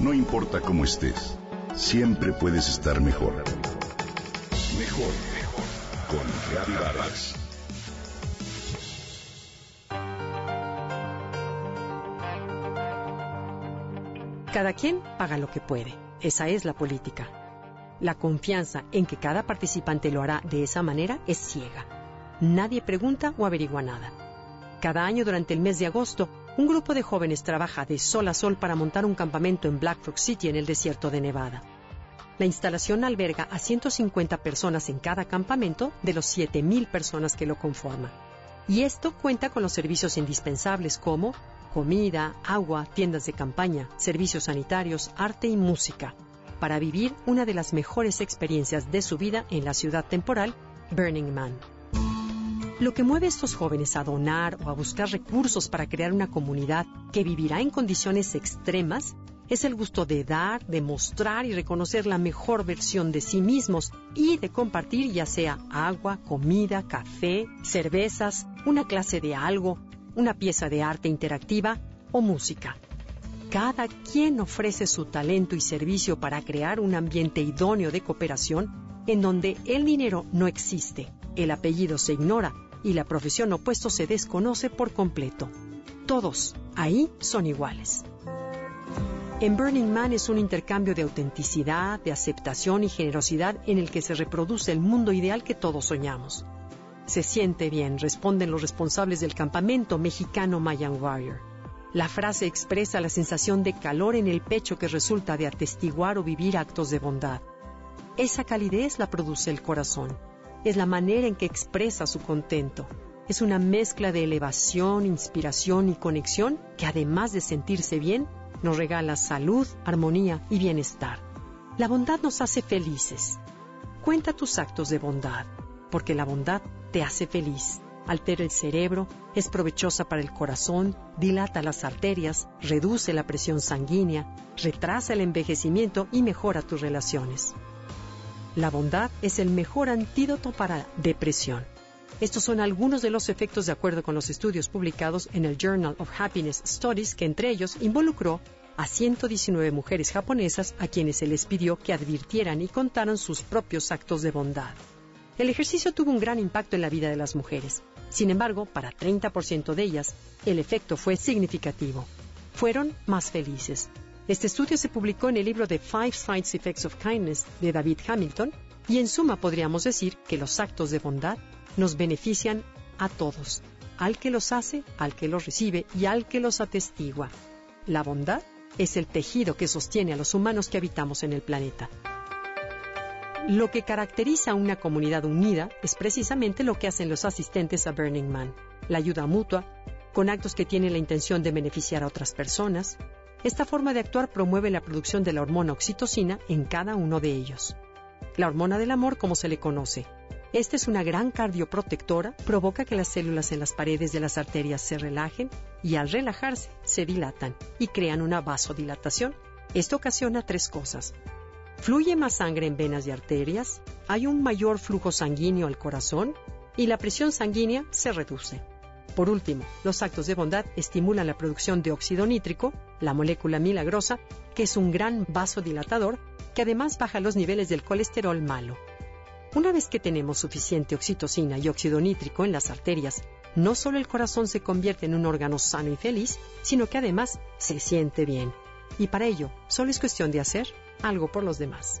No importa cómo estés, siempre puedes estar mejor. Mejor, mejor. Con Reavivadas. Cada quien paga lo que puede. Esa es la política. La confianza en que cada participante lo hará de esa manera es ciega. Nadie pregunta o averigua nada. Cada año durante el mes de agosto, un grupo de jóvenes trabaja de sol a sol para montar un campamento en Black Rock City en el desierto de Nevada. La instalación alberga a 150 personas en cada campamento de los 7.000 personas que lo conforman. Y esto cuenta con los servicios indispensables como comida, agua, tiendas de campaña, servicios sanitarios, arte y música, para vivir una de las mejores experiencias de su vida en la ciudad temporal, Burning Man. Lo que mueve a estos jóvenes a donar o a buscar recursos para crear una comunidad que vivirá en condiciones extremas es el gusto de dar, de mostrar y reconocer la mejor versión de sí mismos y de compartir ya sea agua, comida, café, cervezas, una clase de algo, una pieza de arte interactiva o música. Cada quien ofrece su talento y servicio para crear un ambiente idóneo de cooperación en donde el dinero no existe, el apellido se ignora y la profesión opuesto se desconoce por completo. Todos ahí son iguales. En Burning Man es un intercambio de autenticidad, de aceptación y generosidad en el que se reproduce el mundo ideal que todos soñamos. Se siente bien, responden los responsables del campamento mexicano Mayan Warrior. La frase expresa la sensación de calor en el pecho que resulta de atestiguar o vivir actos de bondad. Esa calidez la produce el corazón es la manera en que expresa su contento. Es una mezcla de elevación, inspiración y conexión que además de sentirse bien, nos regala salud, armonía y bienestar. La bondad nos hace felices. Cuenta tus actos de bondad, porque la bondad te hace feliz. Altera el cerebro, es provechosa para el corazón, dilata las arterias, reduce la presión sanguínea, retrasa el envejecimiento y mejora tus relaciones. La bondad es el mejor antídoto para la depresión. Estos son algunos de los efectos de acuerdo con los estudios publicados en el Journal of Happiness Studies, que entre ellos involucró a 119 mujeres japonesas a quienes se les pidió que advirtieran y contaran sus propios actos de bondad. El ejercicio tuvo un gran impacto en la vida de las mujeres. Sin embargo, para 30% de ellas, el efecto fue significativo. Fueron más felices, este estudio se publicó en el libro The Five Side Effects of Kindness de David Hamilton y en suma podríamos decir que los actos de bondad nos benefician a todos, al que los hace, al que los recibe y al que los atestigua. La bondad es el tejido que sostiene a los humanos que habitamos en el planeta. Lo que caracteriza a una comunidad unida es precisamente lo que hacen los asistentes a Burning Man, la ayuda mutua, con actos que tienen la intención de beneficiar a otras personas, esta forma de actuar promueve la producción de la hormona oxitocina en cada uno de ellos. La hormona del amor, como se le conoce. Esta es una gran cardioprotectora, provoca que las células en las paredes de las arterias se relajen y al relajarse se dilatan y crean una vasodilatación. Esto ocasiona tres cosas. Fluye más sangre en venas y arterias, hay un mayor flujo sanguíneo al corazón y la presión sanguínea se reduce. Por último, los actos de bondad estimulan la producción de óxido nítrico, la molécula milagrosa, que es un gran vasodilatador que además baja los niveles del colesterol malo. Una vez que tenemos suficiente oxitocina y óxido nítrico en las arterias, no solo el corazón se convierte en un órgano sano y feliz, sino que además se siente bien. Y para ello, solo es cuestión de hacer algo por los demás.